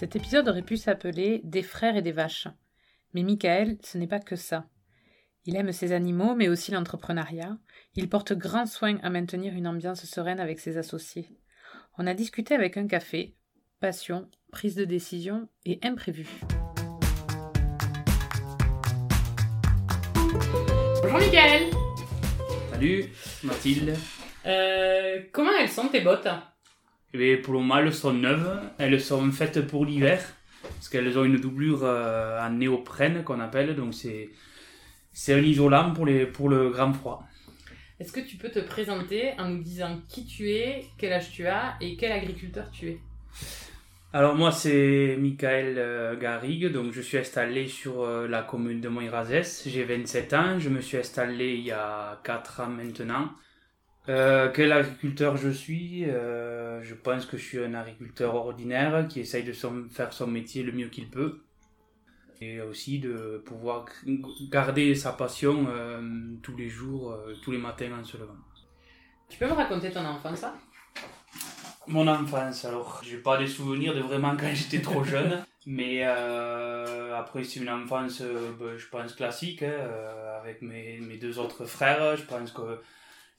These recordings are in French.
Cet épisode aurait pu s'appeler Des frères et des vaches. Mais Michael, ce n'est pas que ça. Il aime ses animaux, mais aussi l'entrepreneuriat. Il porte grand soin à maintenir une ambiance sereine avec ses associés. On a discuté avec un café, passion, prise de décision et imprévu. Bonjour Michael Salut Mathilde. Euh, comment elles sont tes bottes? Eh bien, pour le moment, elles sont neuves. Elles sont faites pour l'hiver. Parce qu'elles ont une doublure euh, en néoprène qu'on appelle. Donc c'est, c'est un isolant pour, les, pour le grand froid. Est-ce que tu peux te présenter en nous disant qui tu es, quel âge tu as et quel agriculteur tu es? Alors moi c'est Michael euh, Garrigue, donc je suis installé sur euh, la commune de Montrazès, j'ai 27 ans, je me suis installé il y a 4 ans maintenant. Euh, quel agriculteur je suis? Euh, Je pense que je suis un agriculteur ordinaire qui essaye de son- faire son métier le mieux qu'il peut. Et aussi de pouvoir garder sa passion euh, tous les jours, tous les matins en se levant. Tu peux me raconter ton enfance? Hein Mon enfance, alors, j'ai pas des souvenirs de vraiment quand j'étais trop jeune, mais après c'est une enfance, ben, je pense classique, hein, avec mes, mes deux autres frères. Je pense que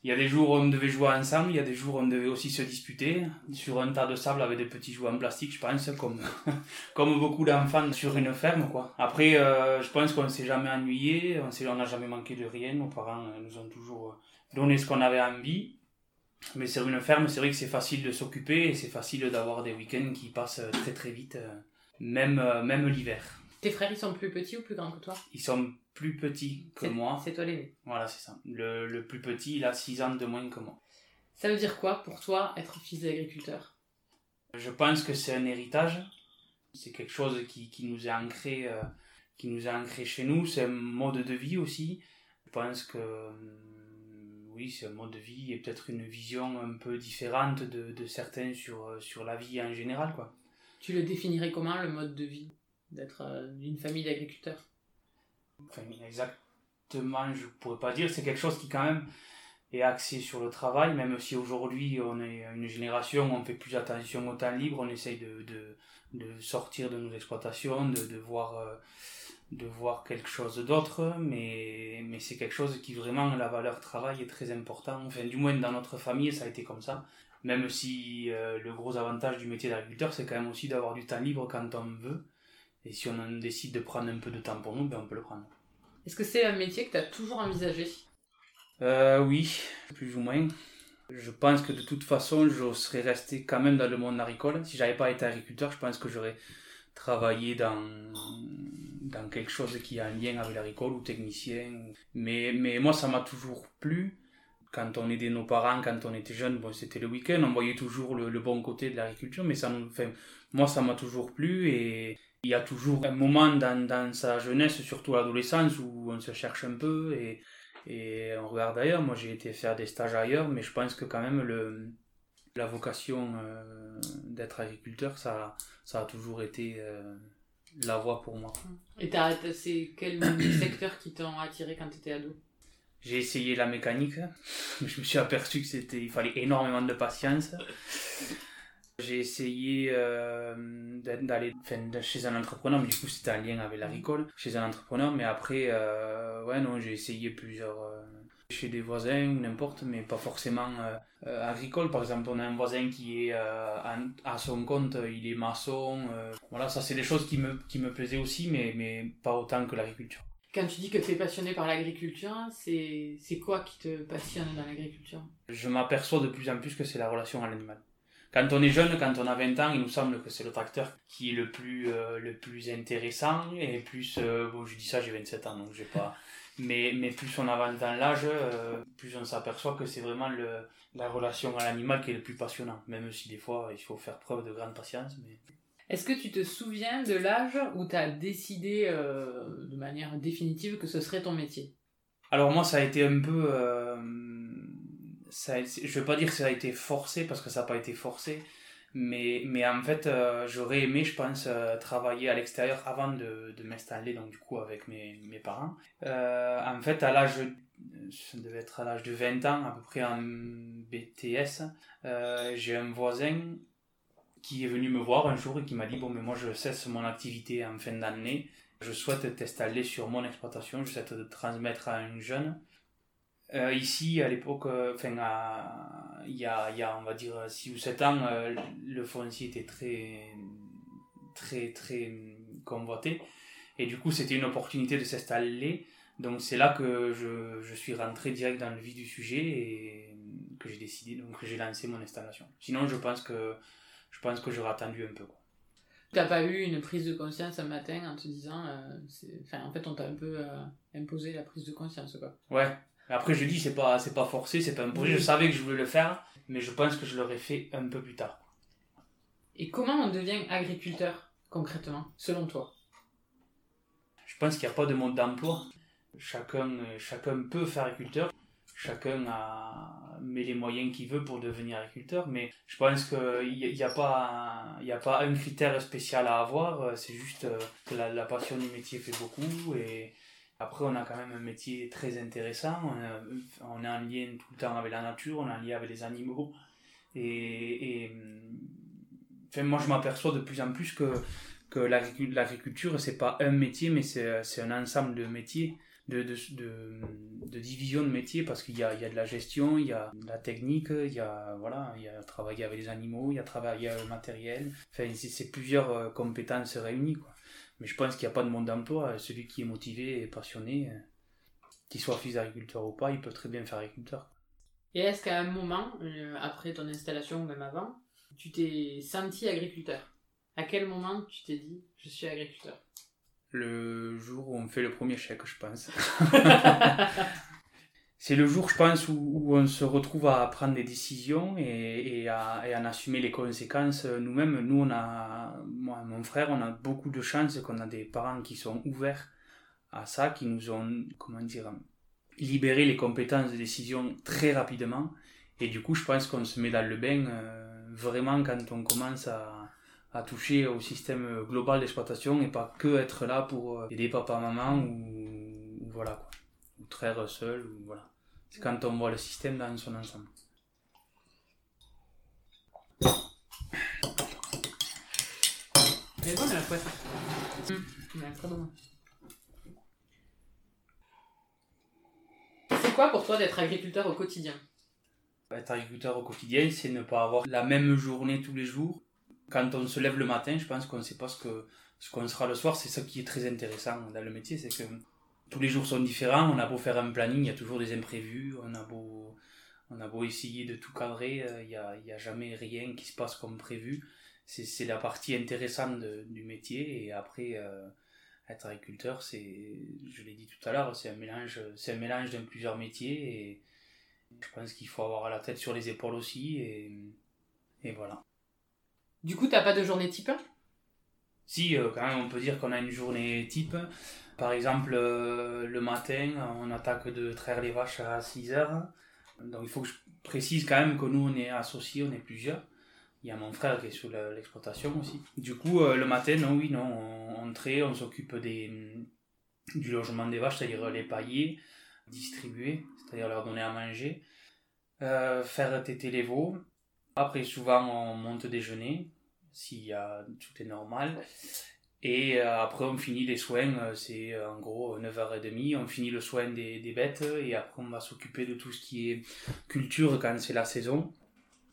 il y a des jours où on devait jouer ensemble, il y a des jours où on devait aussi se disputer sur un tas de sable avec des petits jouets en plastique, je pense, comme comme beaucoup d'enfants sur une ferme, quoi. Après, euh, je pense qu'on s'est jamais ennuyé, on n'a jamais manqué de rien. Nos parents euh, nous ont toujours euh, donné ce qu'on avait envie. Mais sur une ferme, c'est vrai que c'est facile de s'occuper et c'est facile d'avoir des week-ends qui passent très très vite, même, même l'hiver. Tes frères, ils sont plus petits ou plus grands que toi? Ils sont plus petits que moi. C'est toi l'aîné. Voilà, c'est ça. Le, le plus petit, il a 6 ans de moins que moi. Ça veut dire quoi pour toi être fils d'agriculteur? Je pense que c'est un héritage. C'est quelque chose qui, qui nous est ancré, euh, qui nous est ancré chez nous. C'est un mode de vie aussi. Je pense que hum, oui, c'est un mode de vie et peut-être une vision un peu différente de, de certains sur, euh, sur la vie en général, quoi. Tu le définirais comment le mode de vie? D'être euh, d'une famille d'agriculteurs? Exactement, je pourrais pas dire. C'est quelque chose qui quand même est axé sur le travail, même si aujourd'hui on est une génération où on fait plus attention au temps libre, on essaye de, de, de sortir de nos exploitations, de, de voir euh, de voir quelque chose d'autre, mais, mais c'est quelque chose qui vraiment, la valeur travail est très important. Enfin, du moins dans notre famille, ça a été comme ça. Même si euh, le gros avantage du métier d'agriculteur, c'est quand même aussi d'avoir du temps libre quand on veut. Et si on en décide de prendre un peu de temps pour nous, ben on peut le prendre. Est-ce que c'est un métier que tu as toujours envisagé? Euh, oui, plus ou moins. Je pense que de toute façon, je serais resté quand même dans le monde agricole. Si j'avais pas été agriculteur, je pense que j'aurais travaillé dans, dans quelque chose qui a un lien avec l'agricole ou technicien. Mais, mais moi, ça m'a toujours plu. Quand on aidait nos parents, quand on était jeune, bon, c'était le week-end, on voyait toujours le, le bon côté de l'agriculture, mais ça enfin, moi, ça m'a toujours plu et il y a toujours un moment dans, dans sa jeunesse, surtout l'adolescence, où on se cherche un peu et, et on regarde ailleurs. Moi, j'ai été faire des stages ailleurs, mais je pense que quand même, le, la vocation euh, d'être agriculteur, ça, ça a toujours été euh, la voie pour moi. Et c'est quel secteur qui t'ont attiré quand tu étais ado? J'ai essayé la mécanique, je me suis aperçu que c'était, il fallait énormément de patience. J'ai essayé euh, d'a- d'aller chez un entrepreneur, mais du coup c'était en lien avec l'agricole, chez un entrepreneur, mais après, euh, ouais, non, j'ai essayé plusieurs, euh, chez des voisins ou n'importe, mais pas forcément agricole. Par exemple, on a un voisin qui est en- à son compte, il est maçon, voilà, ça c'est des choses qui me, qui me plaisaient aussi, mais, mais pas autant que l'agriculture. Quand tu dis que tu es passionné par l'agriculture, c'est quoi qui te passionne dans l'agriculture? Je m'aperçois de plus en plus que c'est la relation à l'animal. Quand on est jeune, quand on a 20 ans, il nous semble que c'est le tracteur qui est le plus, euh, le plus intéressant et plus, euh, bon je dis ça, j'ai 27 ans donc j'ai pas, mais, mais plus on avance dans l'âge, euh, plus on s'aperçoit que c'est vraiment le, la relation à l'animal qui est le plus passionnant, même si des fois il faut faire preuve de grande patience. Mais... Est-ce que tu te souviens de l'âge où tu as décidé de manière définitive que ce serait ton métier? Alors moi, ça a été un peu... Euh, ça, je veux pas dire que ça a été forcé, parce que ça n'a pas été forcé, mais, mais en fait, euh, j'aurais aimé, je pense, travailler à l'extérieur avant de, de m'installer, donc du coup, avec mes, mes parents. en fait, à l'âge ça devait être à l'âge de 20 ans, à peu près en BTS, j'ai un voisin qui est venu me voir un jour et qui m'a dit Bon, mais moi je cesse mon activité en fin d'année, je souhaite t'installer sur mon exploitation, je souhaite te transmettre à un jeune. Euh, ici, à l'époque, euh, enfin, il y a, y a, on va dire, 6 ou 7 ans, euh, le foncier était très, très, très convoité. Et du coup, c'était une opportunité de s'installer. Donc, c'est là que je, je, suis rentré direct dans le vif du sujet et que j'ai décidé, donc j'ai lancé mon installation. Sinon, je pense que je pense que j'aurais attendu un peu. Quoi. T'as pas eu une prise de conscience un matin en te disant, enfin, en fait, on t'a un peu imposé la prise de conscience, quoi. Ouais. Après, je dis, c'est pas, c'est pas forcé, c'est pas imposé. Je savais que je voulais le faire, mais je pense que je l'aurais fait un peu plus tard. Et comment on devient agriculteur, concrètement, selon toi? Je pense qu'il n'y a pas de mode d'emploi. Chacun, chacun peut faire agriculteur chacun a, met les moyens qu'il veut pour devenir agriculteur, mais je pense qu'il n'y a, a, pas un, a pas un critère spécial à avoir, c'est juste euh, que la, passion du métier fait beaucoup, et après on a quand même un métier très intéressant, on, est en lien tout le temps avec la nature, on est en lien avec les animaux, et, et moi je m'aperçois de plus en plus que, que l'agriculture, c'est pas un métier, mais c'est un ensemble de métiers de, de, de, division de métier parce qu'il y a, y a de la gestion, il y a de la technique, il y a, voilà, il y a travailler avec les animaux, il y a travailler avec le matériel. Enfin, c'est plusieurs euh, compétences réunies. Quoi. Mais je pense qu'il n'y a pas de monde d'emploi. Celui qui est motivé et passionné, euh, qu'il soit fils d'agriculteur ou pas, il peut très bien faire agriculteur. Et est-ce qu'à un moment, euh, après ton installation ou même avant, tu t'es senti agriculteur? À quel moment tu t'es dit je suis agriculteur? Le jour où on fait le premier chèque, je pense. c'est le jour, je pense, où, on se retrouve à prendre des décisions et, à, en assumer les conséquences nous-mêmes. Nous, on a, moi et mon frère, on a beaucoup de chance qu'on a des parents qui sont ouverts à ça, qui nous ont, comment dire, libéré les compétences de décision très rapidement. Et du coup, je pense qu'on se met dans le bain euh, vraiment quand on commence à, à toucher au système global d'exploitation et pas que être là pour euh, aider papa maman ou, voilà quoi ou traire seul ou voilà quand on voit le système dans son ensemble. Elle est bonne la couette mmh. très bon c'est quoi pour toi d'être agriculteur au quotidien? Être agriculteur au quotidien c'est ne pas avoir la même journée tous les jours. Quand on se lève le matin, je pense qu'on ne sait pas ce que ce qu'on sera le soir. C'est ça qui est très intéressant dans le métier, c'est que tous les jours sont différents. On a beau faire un planning, il y a toujours des imprévus. On a beau, on a beau essayer de tout cadrer, euh, il n'y a, y a, jamais rien qui se passe comme prévu. C'est la partie intéressante du métier. Et après, euh, être agriculteur, c'est, je l'ai dit tout à l'heure, c'est un mélange, c'est un mélange de plusieurs métiers. Et je pense qu'il faut avoir la tête sur les épaules aussi. Et, et voilà. Du coup, t'as pas de journée type? Si, euh, quand même, on peut dire qu'on a une journée type. Par exemple, euh, le matin, on attaque de traire les vaches à 6 heures. Donc il faut que je précise quand même que nous, on est associés, on est plusieurs. Il y a mon frère qui est sur l'exploitation aussi. Du coup, euh, le matin, non, oui, non, on, on traite, on s'occupe du logement des vaches, c'est-à-dire les pailler, distribuer, c'est-à-dire leur donner à manger, faire téter les veaux, après, souvent, on monte déjeuner, a, tout est normal. Et euh, après, on finit les soins, euh, c'est euh, en gros 9h30, on finit le soin des, des bêtes, et après, on va s'occuper de tout ce qui est culture quand c'est la saison.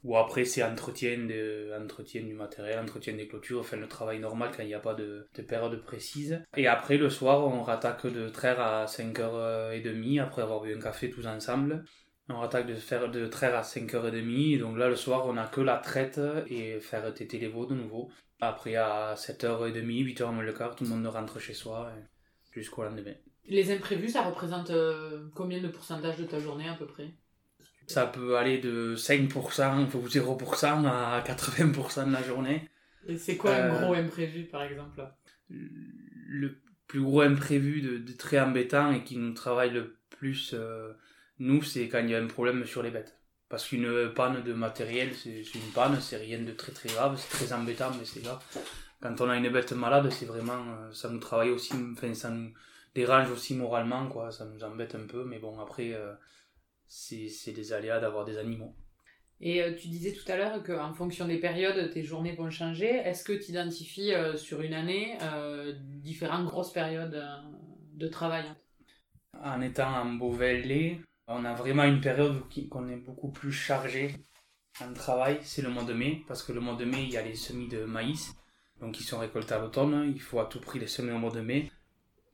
Ou après, c'est entretien, de, entretien du matériel, entretien des clôtures, enfin le travail normal quand il n'y a pas de, de, période précise. Et après, le soir, on rattaque de traire à 5h30, après avoir bu un café tous ensemble. On attaque de faire de traire à 5h30. Donc là, le soir, on a que la traite et faire téter les veaux de nouveau. Après, à 7h30, 8h moins le quart, tout le monde rentre chez soi jusqu'au lendemain. Les imprévus, ça représente euh, combien de pourcentage de ta journée à peu près? Ça peut aller de 5% ou 0% à 80% de la journée. Et c'est quoi un gros imprévu, par exemple? Le plus gros imprévu de, très embêtant et qui nous travaille le plus, nous, c'est quand il y a un problème sur les bêtes. Parce qu'une panne de matériel, c'est une panne, c'est rien de très très grave, c'est très embêtant, mais c'est grave. Quand on a une bête malade, c'est vraiment, euh, ça nous travaille aussi, enfin, ça nous dérange aussi moralement, quoi, ça nous embête un peu, mais bon, après, euh, c'est des aléas d'avoir des animaux. Et euh, tu disais tout à l'heure qu'en fonction des périodes, tes journées vont changer. Est-ce que tu identifies sur une année différentes grosses périodes de travail? En étant en Beauvais on a vraiment une période où on est beaucoup plus chargé en travail, c'est le mois de mai, parce que le mois de mai, il y a les semis de maïs, donc ils sont récoltés à l'automne, il faut à tout prix les semer au mois de mai.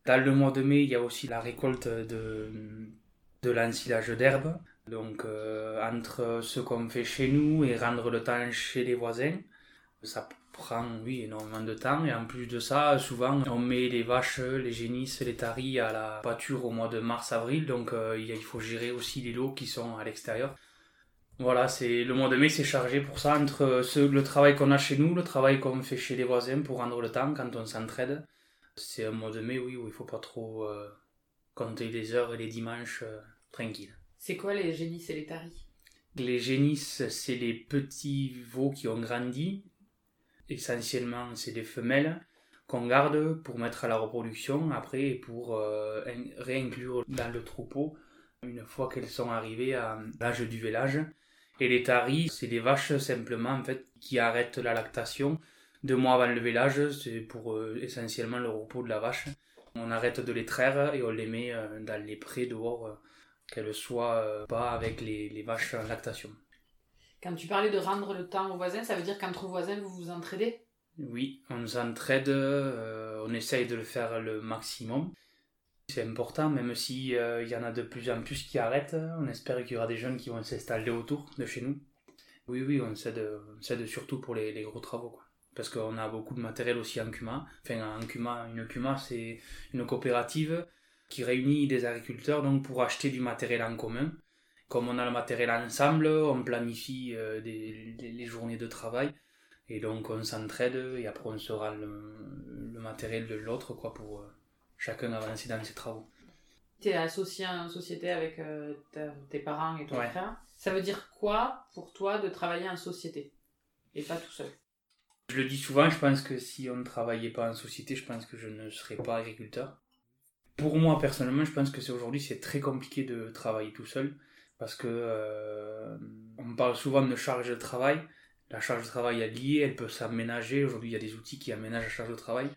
Dans le mois de mai, il y a aussi la récolte de, de l'ensilage d'herbe, donc euh, entre ce qu'on fait chez nous et rendre le temps chez les voisins, ça prend oui énormément de temps. Et en plus de ça souvent on met les vaches les génisses les taris à la pâture au mois de mars avril donc euh, il faut gérer aussi les lots qui sont à l'extérieur. Voilà c'est le mois de mai c'est chargé pour ça entre ce, le travail qu'on a chez nous le travail qu'on fait chez les voisins pour rendre le temps quand on s'entraide. C'est un mois de mai oui où il faut pas trop euh, compter les heures et les dimanches euh, tranquilles. C'est quoi les génisses et les taris? Les génisses, c'est les petits veaux qui ont grandi essentiellement c'est des femelles qu'on garde pour mettre à la reproduction après pour euh, réinclure dans le troupeau une fois qu'elles sont arrivées à l'âge du vélage. Et les taris, c'est des vaches simplement en fait qui arrêtent la lactation deux mois avant le vélage, c'est pour euh, essentiellement le repos de la vache. On arrête de les traire et on les met euh, dans les prés dehors, qu'elles soient pas avec les vaches en lactation. Quand tu parlais de rendre le temps aux voisins, ça veut dire qu'entre voisins, vous vous entraidez? Oui, on s'entraide, euh, on essaye de le faire le maximum. C'est important, même s'il euh, il y en a de plus en plus qui arrêtent. On espère qu'il y aura des jeunes qui vont s'installer autour de chez nous. Oui, oui, on s'aide, surtout pour les, gros travaux. Parce qu'on a beaucoup de matériel aussi en CUMA. Enfin, en CUMA, une CUMA, c'est une coopérative qui réunit des agriculteurs donc pour acheter du matériel en commun comme on a le matériel ensemble, on planifie euh, les journées de travail. Et donc on s'entraide et après on sera le, matériel de l'autre quoi pour euh, chacun avancer dans ses travaux. Tu es associé en société avec euh, tes parents et ton frère. Ça veut dire quoi pour toi de travailler en société et pas tout seul? Je le dis souvent, je pense que si on ne travaillait pas en société, je pense que je ne serais pas agriculteur. Pour moi personnellement, je pense que c'est aujourd'hui c'est très compliqué de travailler tout seul parce que euh, on parle souvent de charge de travail. La charge de travail est liée, elle peut s'aménager. Aujourd'hui, il y a des outils qui aménagent la charge de travail.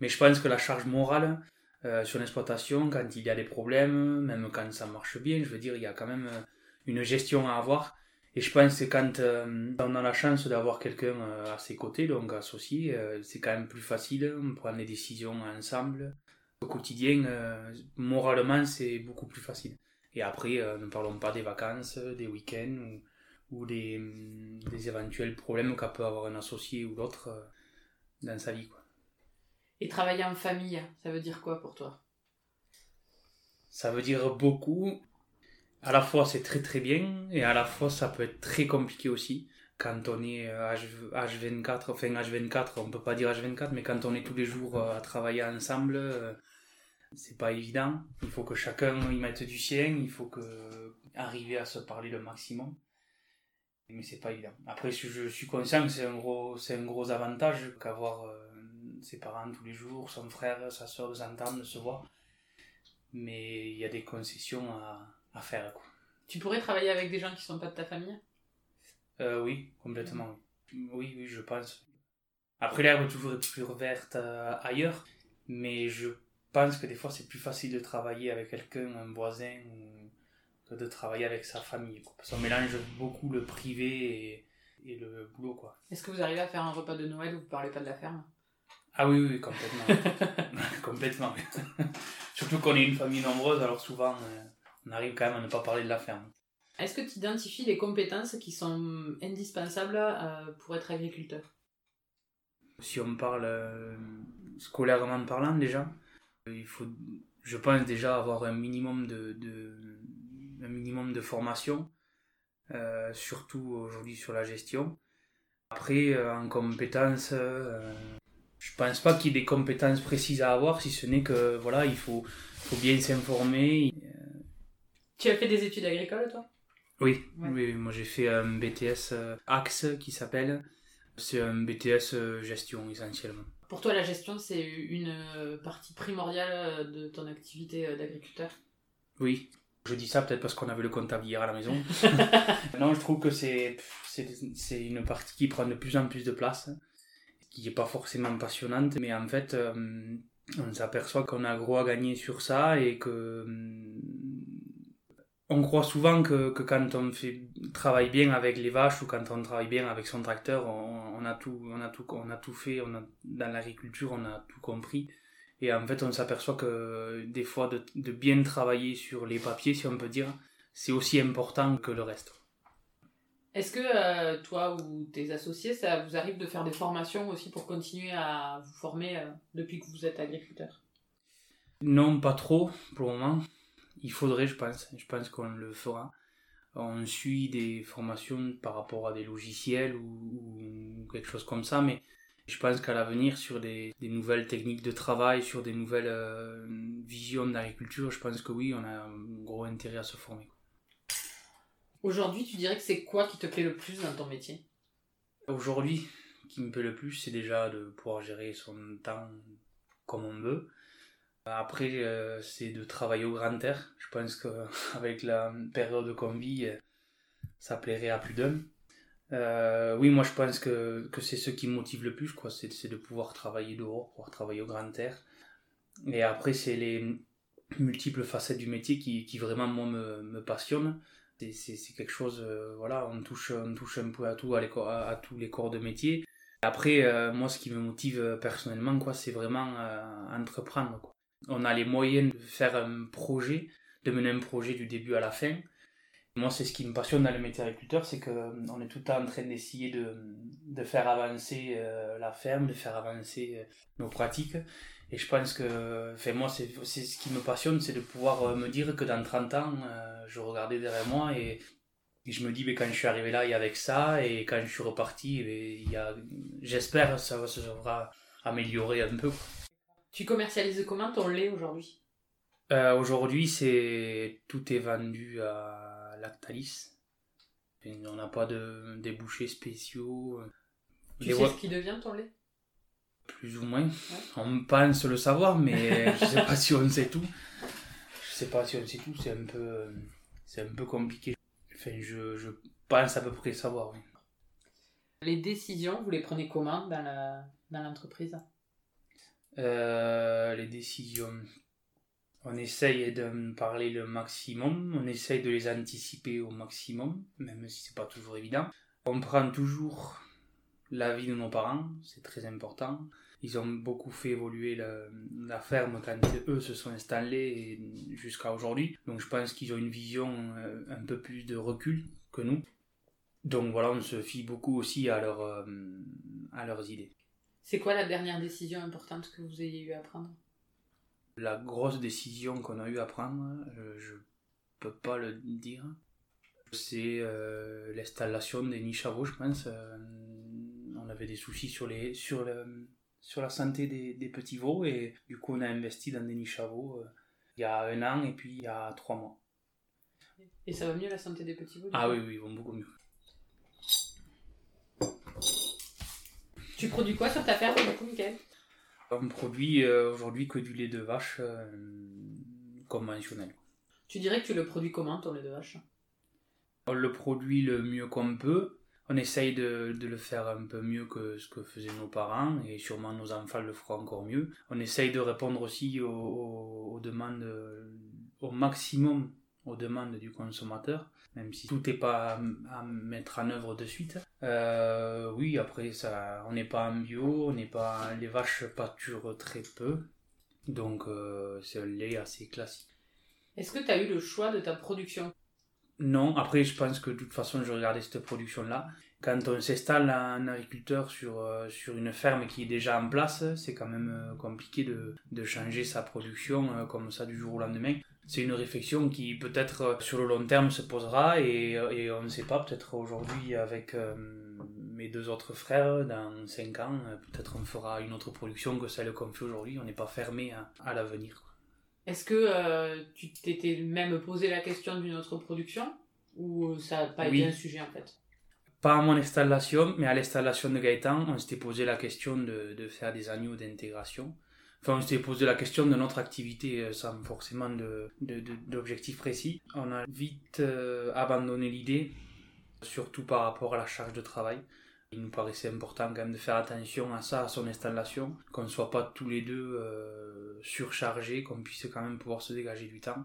Mais je pense que la charge morale euh, sur l'exploitation, quand il y a des problèmes, même quand ça marche bien, je veux dire, il y a quand même euh, une gestion à avoir. Et je pense que quand on a la chance d'avoir quelqu'un à ses côtés, donc associé, c'est quand même plus facile, on prend des décisions ensemble. Au quotidien, moralement, c'est beaucoup plus facile. Et après, euh, ne parlons pas des vacances, des week-ends ou, des, éventuels problèmes qu'a peut avoir un associé ou l'autre euh, dans sa vie. Quoi. Et travailler en famille, ça veut dire quoi pour toi? Ça veut dire beaucoup. À la fois, c'est très très bien, et à la fois, ça peut être très compliqué aussi. Quand on est H, euh, 24 enfin H24, on peut pas dire H24, mais quand on est tous les jours à travailler ensemble, c'est pas évident. Il faut que chacun y mette du sien, il faut que arriver à se parler le maximum. Mais c'est pas évident. Après, je suis conscient que c'est un gros, c'est un gros avantage qu'avoir euh, ses parents tous les jours, son frère, sa soeur, de s'entendre, de se voir. Mais il y a des concessions à, à faire. Quoi. Tu pourrais travailler avec des gens qui sont pas de ta famille? Euh, Oui, complètement. Oui. oui, je pense. Après, l'herbe est toujours plus verte euh, ailleurs, mais je pense que des fois c'est plus facile de travailler avec quelqu'un, un voisin, que de travailler avec sa famille. Parce qu'on mélange beaucoup le privé et, le boulot. quoi. Est-ce que vous arrivez à faire un repas de Noël où vous parlez pas de la ferme? Ah oui, oui, complètement. complètement. Surtout qu'on est une famille nombreuse, alors souvent euh, on arrive quand même à ne pas parler de la ferme. Est-ce que tu identifies les compétences qui sont indispensables euh, pour être agriculteur? Si on parle euh, scolairement parlant déjà, il faut, je pense déjà avoir un minimum de, de un minimum de formation, euh, surtout aujourd'hui sur la gestion. Après, en compétences, je pense pas qu'il y ait des compétences précises à avoir, si ce n'est que voilà, il faut, faut bien s'informer. Tu as fait des études agricoles, toi? Oui, oui, moi j'ai fait un BTS Axe qui s'appelle. C'est un BTS gestion essentiellement. Pour toi, la gestion, c'est une partie primordiale de ton activité d'agriculteur? Oui. Je dis ça peut-être parce qu'on avait le comptable hier à la maison. non, je trouve que c'est, une partie qui prend de plus en plus de place, qui n'est pas forcément passionnante, mais en fait, euh, on s'aperçoit qu'on a gros à gagner sur ça et que on croit souvent que, que, quand on fait travaille bien avec les vaches ou quand on travaille bien avec son tracteur, on, on a tout, on a tout, on a tout fait. On a, dans l'agriculture, on a tout compris. Et en fait, on s'aperçoit que des fois, de, de, bien travailler sur les papiers, si on peut dire, c'est aussi important que le reste. Est-ce que euh, toi ou tes associés, ça vous arrive de faire des formations aussi pour continuer à vous former euh, depuis que vous êtes agriculteur? Non, pas trop pour le moment. Il faudrait, je pense. Je pense qu'on le fera. On suit des formations par rapport à des logiciels ou, ou quelque chose comme ça, mais je pense qu'à l'avenir, sur des, des, nouvelles techniques de travail, sur des nouvelles euh, visions d'agriculture, je pense que oui, on a un gros intérêt à se former. Aujourd'hui, tu dirais que c'est quoi qui te plaît le plus dans ton métier? Aujourd'hui, qui me plaît le plus, c'est déjà de pouvoir gérer son temps comme on veut. Après, euh, c'est de travailler au grand air. Je pense qu'avec la période qu'on vit, ça plairait à plus d'un. Euh, oui, moi je pense que, que c'est ce qui me motive le plus, quoi. C'est, de pouvoir travailler dehors, pouvoir travailler au grand air. Et après, c'est les multiples facettes du métier qui, vraiment, moi, me, me passionnent. C'est, c'est, quelque chose, euh, voilà, on touche, on touche un peu à tout, à, tous les corps de métier. Après, euh, moi, ce qui me motive personnellement, quoi, c'est vraiment entreprendre, quoi. On a les moyens de faire un projet, de mener un projet du début à la fin. Moi, c'est ce qui me passionne dans le métier agriculteur, c'est qu'on est tout le temps en train d'essayer de, de, faire avancer euh, la ferme, de faire avancer euh, nos pratiques. Et je pense que, enfin, moi, c'est ce qui me passionne, c'est de pouvoir euh, me dire que dans 30 ans, je regardais derrière moi et, je me dis, mais quand je suis arrivé là, il y avait ça, et quand je suis reparti, il y a, j'espère, ça se sera amélioré un peu. Tu commercialises comment ton lait aujourd'hui? Aujourd'hui, c'est tout est vendu à Lactalis. on n'a pas de débouchés spéciaux. Tu sais ce qui devient ton lait? Plus ou moins. On pense le savoir, mais je sais pas si on sait tout. Je sais pas si on sait tout, c'est un peu, c'est un peu compliqué. Enfin, je, je pense à peu près savoir, oui. Les décisions, vous les prenez comment dans l'entreprise? euh, Les décisions, on essaye de parler le maximum, on essaye de les anticiper au maximum, même si c'est pas toujours évident. On prend toujours l'avis de nos parents, c'est très important. Ils ont beaucoup fait évoluer la, ferme quand eux se sont installés jusqu'à aujourd'hui. Donc je pense qu'ils ont une vision euh, un peu plus de recul que nous. Donc voilà, on se fie beaucoup aussi à, euh, à leurs idées. C'est quoi la dernière décision importante que vous ayez eu à prendre? La grosse décision qu'on a eu à prendre, euh, je peux pas le dire. C'est euh, l'installation des niches à veau, je pense. Euh, on avait des soucis sur, les, sur, le, sur la santé des, des, petits veaux et du coup on a investi dans des niches à veau il y a un an et puis il y a trois mois. Et ça va mieux la santé des petits veaux Ah oui, oui, ils vont beaucoup mieux. Tu produis quoi sur ta ferme du coup, Michael? On produit euh, aujourd'hui que du lait de vache euh, conventionnel. Tu dirais que tu le produis comment ton lait de vache? On le produit le mieux qu'on peut. On essaye de, le faire un peu mieux que ce que faisaient nos parents et sûrement nos enfants le feront encore mieux. On essaye de répondre aussi aux demandes au maximum aux demandes du consommateur, même si tout n'est pas à, mettre en œuvre de suite. Euh, oui, après, ça, on n'est pas en bio, on n'est pas, les vaches pâturent très peu, donc euh, c'est un lait assez classique. Est-ce que tu as eu le choix de ta production? Non, après, je pense que de toute façon, je regardais cette production-là. Quand on s'installe en agriculteur sur, euh, sur une ferme qui est déjà en place, c'est quand même compliqué de, de changer sa production comme ça du jour au lendemain c'est une réflexion qui peut-être euh, sur le long terme se posera et, euh, et on ne sait pas, peut-être aujourd'hui avec euh, mes deux autres frères, dans 5 ans, peut-être on fera une autre production que celle qu'on fait aujourd'hui. On n'est pas fermé à, à l'avenir. Est-ce que tu t'étais même posé la question d'une autre production? Ou ça n'a pas été un sujet en fait? Pas à mon installation, mais à l'installation de Gaëtan, on s'était posé la question de, de faire des agneaux d'intégration. Enfin, on s'était posé la question de notre activité sans forcément d'objectif de, précis. On a vite abandonné l'idée surtout par rapport à la charge de travail. Il nous paraissait important quand même de faire attention à ça, à son installation, qu'on ne soit pas tous les deux euh, surchargés, qu'on puisse quand même pouvoir se dégager du temps.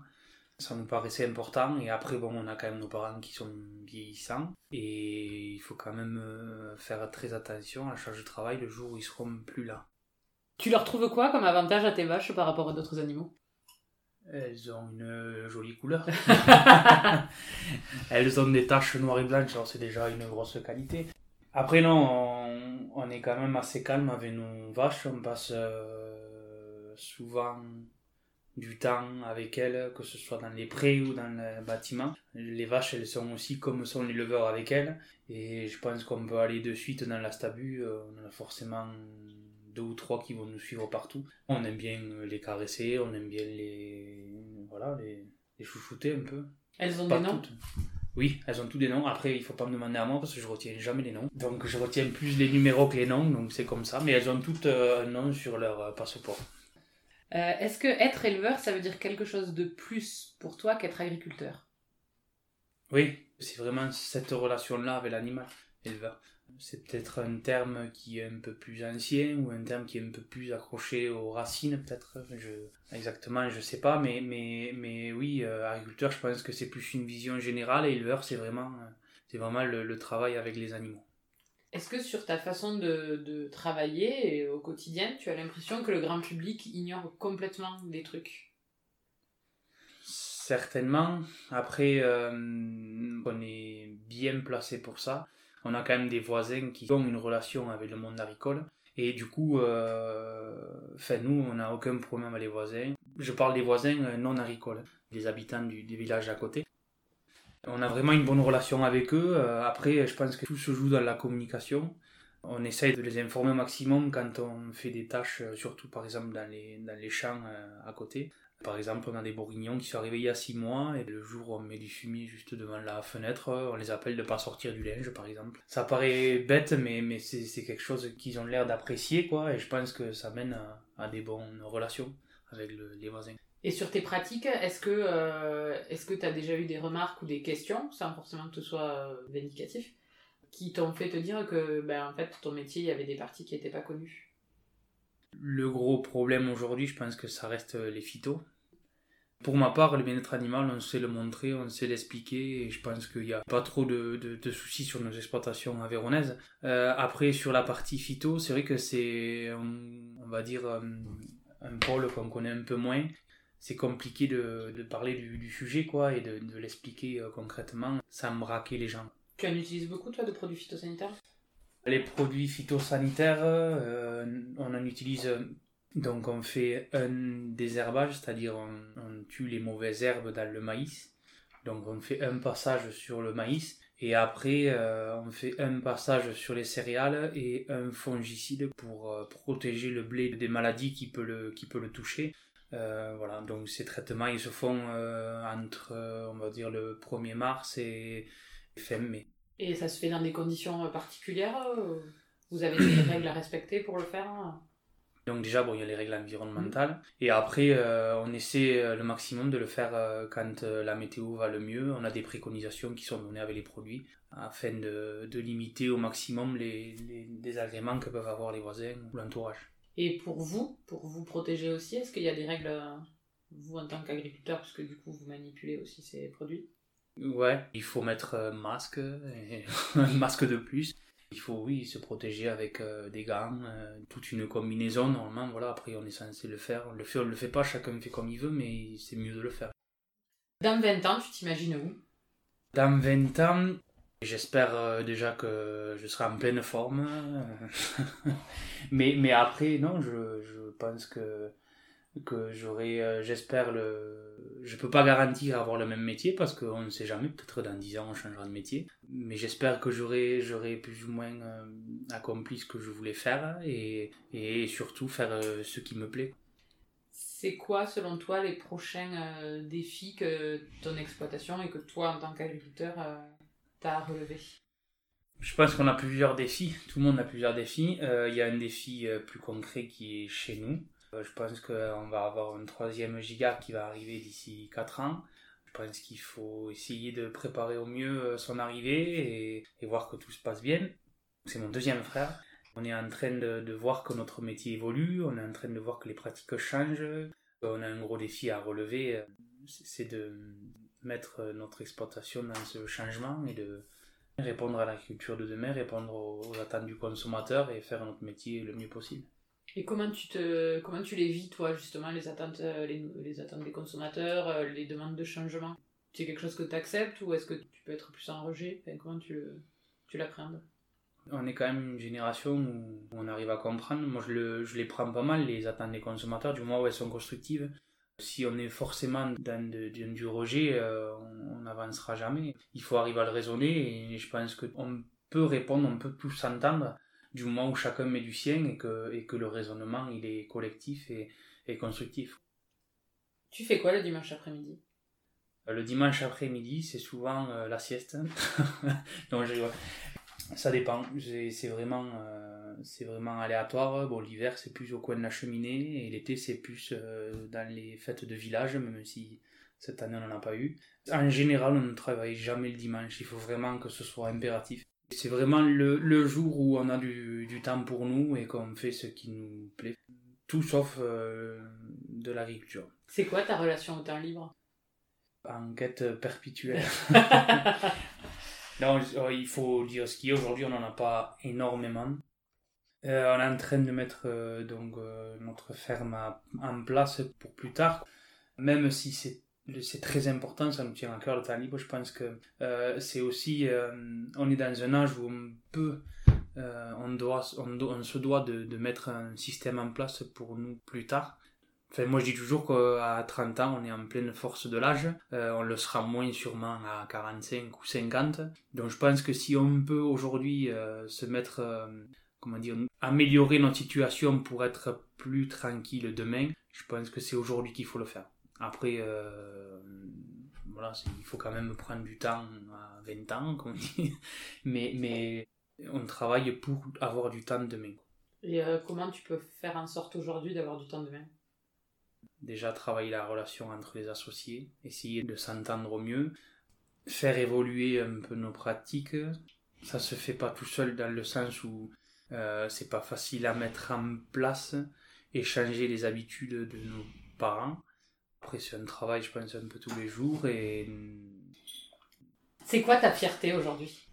Ça nous paraissait important et après bon on a quand même nos parents qui sont vieillissants et il faut quand même euh, faire très attention à la charge de travail le jour où ils seront plus là. Tu leur trouves quoi comme avantage à tes vaches par rapport à d'autres animaux? Elles ont une jolie couleur. Elles ont des taches noires et blanches, c'est déjà une grosse qualité. Après, non, on, est quand même assez calme avec nos vaches. On passe euh, souvent du temps avec elles, que ce soit dans les prés ou dans le bâtiment. Les vaches, elles sont aussi comme sont les leveurs avec elles. Et je pense qu'on peut aller de suite dans la stabu. Euh, on a forcément deux ou trois qui vont nous suivre partout. On aime bien les caresser, on aime bien les, voilà, les, les chouchouter un peu. Elles ont des noms Oui, elles ont tous des noms. Après, il faut pas me demander à moi parce que je retiens jamais les noms. Donc, je retiens plus les numéros que les noms, donc c'est comme ça. Mais elles ont toutes euh, un nom sur leur euh, passeport. Euh, est-ce que être éleveur, ça veut dire quelque chose de plus pour toi qu'être agriculteur? Oui, c'est vraiment cette relation-là avec l'animal éleveur. C'est peut-être un terme qui est un peu plus ancien ou un terme qui est un peu plus accroché aux racines, peut-être. Je, exactement, je sais pas, mais, mais, mais oui, euh, agriculteur, je pense que c'est plus une vision générale et éleveur, c'est vraiment, euh, c'est vraiment le, travail avec les animaux. Est-ce que sur ta façon de, de travailler au quotidien, tu as l'impression que le grand public ignore complètement des trucs? Certainement. Après, euh, on est bien placé pour ça on a quand même des voisins qui ont une relation avec le monde agricole. Et du coup, euh, nous, on n'a aucun problème avec les voisins. Je parle des voisins euh, non agricoles, des habitants du, des villages à côté. On a vraiment une bonne relation avec eux. Euh, après, je pense que tout se joue dans la communication. On essaye de les informer au maximum quand on fait des tâches, euh, surtout par exemple dans les, dans les champs à côté. Par exemple, on a des bourguignons qui sont arrivés il y a 6 mois et le jour où on met du fumier juste devant la fenêtre, on les appelle de pas sortir du linge par exemple. Ça paraît bête mais, mais c'est quelque chose qu'ils ont l'air d'apprécier quoi et je pense que ça mène à, des bonnes relations avec les voisins. Et sur tes pratiques, est-ce que euh, est-ce que tu as déjà eu des remarques ou des questions, sans forcément que ce soit euh, vindicatif, qui t'ont fait te dire que ben, en fait ton métier, il y avait des parties qui n'étaient pas connues? Le gros problème aujourd'hui, je pense que ça reste euh, les phytos. Pour ma part, le bien-être animal, on sait le montrer, on sait l'expliquer, et je pense qu'il n'y a pas trop de, de, soucis sur nos exploitations avéronaises. Euh, après, sur la partie phyto, c'est vrai que c'est, on, va dire, un, un pôle qu'on connaît un peu moins. C'est compliqué de, de parler du, du, sujet, quoi, et de, de l'expliquer euh, concrètement sans braquer les gens. Tu en utilises beaucoup, toi, de produits phytosanitaires? Les produits phytosanitaires, euh, on en utilise, donc on fait un désherbage, c'est-à-dire on, tue les mauvaises herbes dans le maïs. Donc on fait un passage sur le maïs et après euh, on fait un passage sur les céréales et un fongicide pour euh, protéger le blé des maladies qui peut le, qui peut le toucher. voilà, donc ces traitements ils se font entre on va dire le 1er mars et fin mai. Et ça se fait dans des conditions euh, particulières euh, Vous avez des règles à respecter pour le faire hein? Donc déjà, bon, il y a les règles environnementales. Et après, euh, on essaie le maximum de le faire quand la météo va le mieux. On a des préconisations qui sont données avec les produits afin de, de limiter au maximum les, les désagréments que peuvent avoir les voisins ou l'entourage. Et pour vous, pour vous protéger aussi, est-ce qu'il y a des règles, vous en tant qu'agriculteur, puisque du coup vous manipulez aussi ces produits? Ouais, il faut mettre un masque, et un masque de plus. Il faut, oui, se protéger avec euh, des gants, euh, toute une combinaison, normalement, voilà, après on est censé le faire. On le fait, on le fait pas, chacun fait comme il veut, mais c'est mieux de le faire. Dans 20 ans, tu t'imagines où? Dans 20 ans, j'espère euh, déjà que je serai en pleine forme. mais, mais après, non, je, je pense que que j'aurai, euh, j'espère, le... je peux pas garantir avoir le même métier parce qu'on ne sait jamais, peut-être dans 10 ans on changera de métier, mais j'espère que j'aurai, j'aurai plus ou moins euh, accompli ce que je voulais faire et, et surtout faire euh, ce qui me plaît. C'est quoi, selon toi, les prochains défis que ton exploitation et que toi, en tant qu'agriculteur, t'as à relever? Je pense qu'on a plusieurs défis, tout le monde a plusieurs défis. Il y a un défi plus concret qui est chez nous. Euh, je pense qu'on va avoir un troisième giga qui va arriver d'ici 4 ans. Je pense qu'il faut essayer de préparer au mieux euh, son arrivée et, voir que tout se passe bien. C'est mon deuxième frère. On est en train de, voir que notre métier évolue, on est en train de voir que les pratiques changent. On a un gros défi à relever, c'est de mettre notre exploitation dans ce changement et de répondre à la culture de demain, répondre aux attentes du consommateur et faire notre métier le mieux possible. Et comment tu, te, comment tu les vis, toi, justement, les attentes, euh, les, attentes des consommateurs, euh, les demandes de changement? C'est quelque chose que tu acceptes ou est-ce que tu peux être plus en rejet? Comment tu, tu l'appréhendes? On est quand même une génération où on arrive à comprendre. Moi, je, le, je les prends pas mal, les attentes des consommateurs, du moins où elles sont constructives. Si on est forcément dans du rejet, euh, on n'avancera jamais. Il faut arriver à le raisonner et je pense qu'on peut répondre, on peut tous s'entendre du moment où chacun met du sien et que, et que le raisonnement il est collectif et, et constructif. Tu fais quoi le dimanche après-midi? Euh, Le dimanche après-midi, c'est souvent euh, la sieste. je... Ça dépend. C'est vraiment, euh, vraiment aléatoire. Bon, l'hiver, c'est plus au coin de la cheminée et l'été, c'est plus dans les fêtes de village, même si cette année, on n'en a pas eu. En général, on ne travaille jamais le dimanche. Il faut vraiment que ce soit impératif. C'est vraiment le, le, jour où on a du, du temps pour nous et qu'on fait ce qui nous plaît. Tout sauf euh, de l'agriculture. C'est quoi ta relation au temps libre? En quête perpétuelle. non, oh, il faut dire ce qu'il y a. Aujourd'hui, on n'en a pas énormément. Euh, on est en train de mettre euh, donc notre ferme en place pour plus tard. Même si c'est c'est très important, ça nous tient à cœur le temps libre. Je pense que euh, c'est aussi, euh, on est dans un âge où on peut, euh, on, doit, on, se doit de, de, mettre un système en place pour nous plus tard. Enfin, moi je dis toujours qu'à 30 ans, on est en pleine force de l'âge. on le sera moins sûrement à 45 ou 50. Donc je pense que si on peut aujourd'hui se mettre, comment dire, améliorer notre situation pour être plus tranquille demain, je pense que c'est aujourd'hui qu'il faut le faire. Après, euh, voilà, il faut quand même prendre du temps à 20 ans, comme on dit. Mais, mais on travaille pour avoir du temps demain. Et euh, comment tu peux faire en sorte aujourd'hui d'avoir du temps demain? Déjà travailler la relation entre les associés, essayer de s'entendre au mieux, faire évoluer un peu nos pratiques. Ça se fait pas tout seul dans le sens où euh, c'est pas facile à mettre en place et changer les habitudes de nos parents. Après, c'est un travail, je pense, un peu tous les jours. Et... C'est quoi ta fierté aujourd'hui?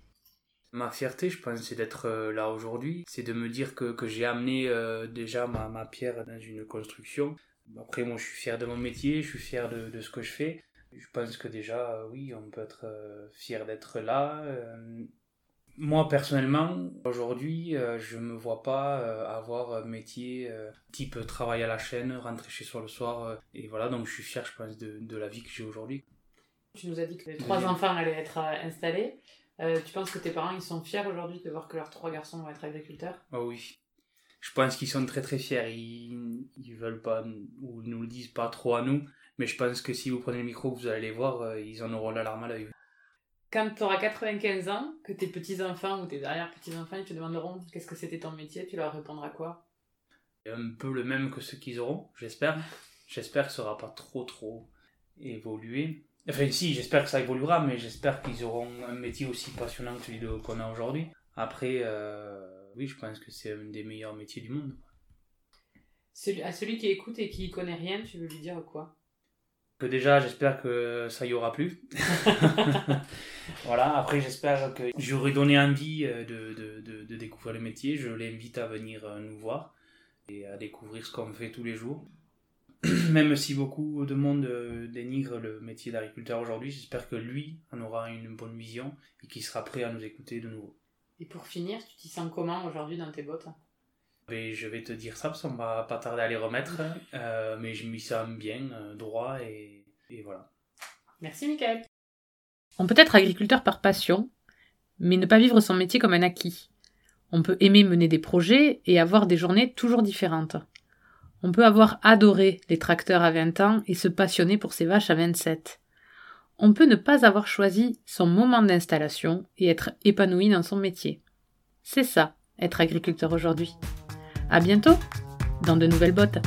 Ma fierté, je pense, c'est d'être euh, là aujourd'hui. C'est de me dire que, que j'ai amené euh, déjà ma, ma, pierre dans une construction. Après, moi, je suis fier de mon métier, je suis fier de, de ce que je fais. Je pense que déjà, euh, oui, on peut être fier d'être là. Moi personnellement, aujourd'hui, euh, je me vois pas euh, avoir un métier euh, type travail à la chaîne, rentrer chez soi le soir. et voilà, donc je suis fier, je pense, de, de la vie que j'ai aujourd'hui. Tu nous as dit que les trois enfants allaient être installés. tu penses que tes parents, ils sont fiers aujourd'hui de voir que leurs trois garçons vont être agriculteurs? Oh oui. Je pense qu'ils sont très très fiers. Ils, ils veulent pas, ou ils nous le disent pas trop à nous. Mais je pense que si vous prenez le micro, vous allez les voir, ils en auront l'alarme à l'œil quand tu auras 95 ans, que tes petits-enfants ou tes arrière-petits-enfants ils te demanderont qu'est-ce que c'était ton métier, tu leur répondras quoi? Un peu le même que ce qu'ils auront, j'espère. J'espère que ça n'aura pas trop trop évolué. Enfin si, j'espère que ça évoluera, mais j'espère qu'ils auront un métier aussi passionnant que celui qu'on a aujourd'hui. Après, euh, oui, je pense que c'est un des meilleurs métiers du monde. à celui qui écoute et qui connaît rien, tu veux lui dire quoi? Que déjà j'espère que ça y aura plus. voilà, après j'espère que j'aurai donné envie euh, de, de, de, de, découvrir le métier. Je l'invite à venir euh, nous voir et à découvrir ce qu'on fait tous les jours. Même si beaucoup de monde euh, dénigre le métier d'agriculteur aujourd'hui, j'espère que lui en aura une bonne vision et qu'il sera prêt à nous écouter de nouveau. Et pour finir, tu t'y sens comment aujourd'hui dans tes bottes? Je vais te dire ça parce qu'on va pas tarder à les remettre, euh, mais je m'y sens bien, euh, droit et, et voilà. Merci Michael. On peut être agriculteur par passion, mais ne pas vivre son métier comme un acquis. On peut aimer mener des projets et avoir des journées toujours différentes. On peut avoir adoré les tracteurs à 20 ans et se passionner pour ses vaches à 27. On peut ne pas avoir choisi son moment d'installation et être épanoui dans son métier. C'est ça, être agriculteur aujourd'hui. À bientôt dans de nouvelles bottes.